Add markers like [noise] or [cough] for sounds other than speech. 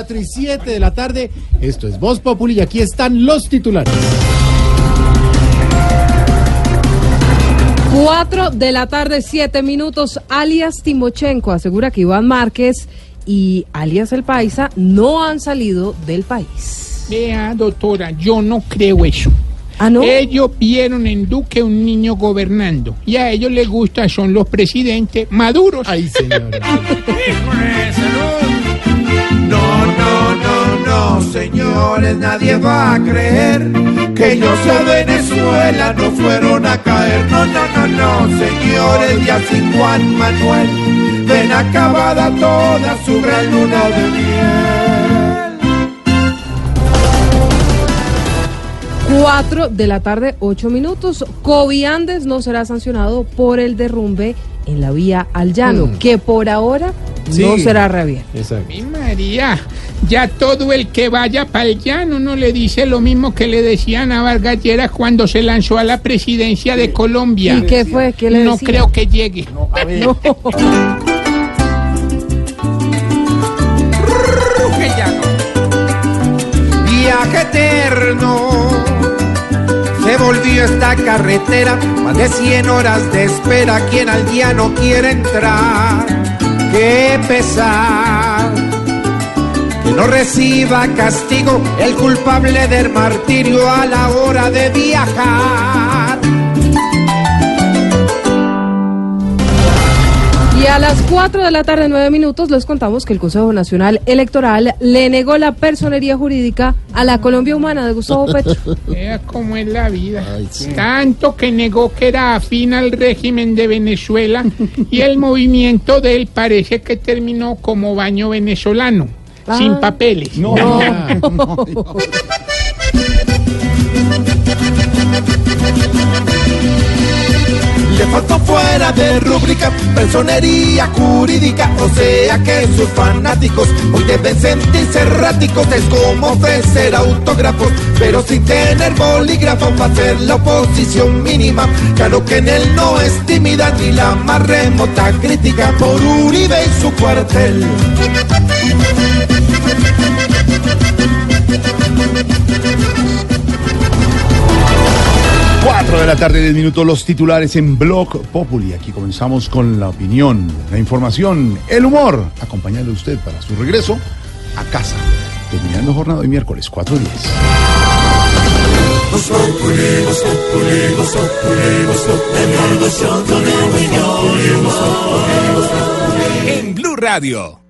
4 y 7 de la tarde. Esto es Voz Populi y aquí están los titulares. 4 de la tarde, 7 minutos. Alias Timochenko asegura que Iván Márquez y alias El Paisa no han salido del país. Vea, doctora, yo no creo eso. ¿Ah, no? Ellos vieron en Duque un niño gobernando y a ellos les gusta son los presidentes maduros. Ay, señora. [laughs] nadie va a creer que ellos a Venezuela no fueron a caer. No, no, no, no, señores, y así Juan Manuel, ven acabada toda su gran luna de miel. 4 de la tarde, 8 minutos. Kobe Andes no será sancionado por el derrumbe en la vía al llano, Mm. que por ahora Sí. no será reabierto. Mi María, ya todo el que vaya para el llano no le dice lo mismo que le decían a Vargas Lleras cuando se lanzó a la presidencia de Colombia. ¿Y qué fue? ¿Qué le no decía? creo que llegue. No. Viaje [laughs] eterno. Se volvió esta carretera, más de 100 horas de espera. Quien al día no quiere entrar, qué pesar. Que no reciba castigo el culpable del martirio a la hora de viajar. Y a las 4 de la tarde, 9 minutos, les contamos que el Consejo Nacional Electoral le negó la personería jurídica a la Colombia Humana de Gustavo [laughs] Petro. Vea cómo es la vida. Ay, sí. Tanto que negó que era afín al régimen de Venezuela y el [laughs] movimiento de él parece que terminó como baño venezolano, Ah. sin papeles. No. [laughs] Le faltó fuera de rúbrica personería jurídica, o sea que sus fanáticos hoy deben sentirse erráticos. Es como ofrecer autógrafos, pero sin tener bolígrafo para hacer la oposición mínima. Claro que en él no es tímida ni la más remota crítica por Uribe y su cuartel. Cuatro de la tarde, 10 minutos, los titulares en Blog Populi. Aquí comenzamos con la opinión, la información, el humor, acompañando a usted para su regreso a casa. Terminando jornada hoy miércoles 4 días. en Blue Radio.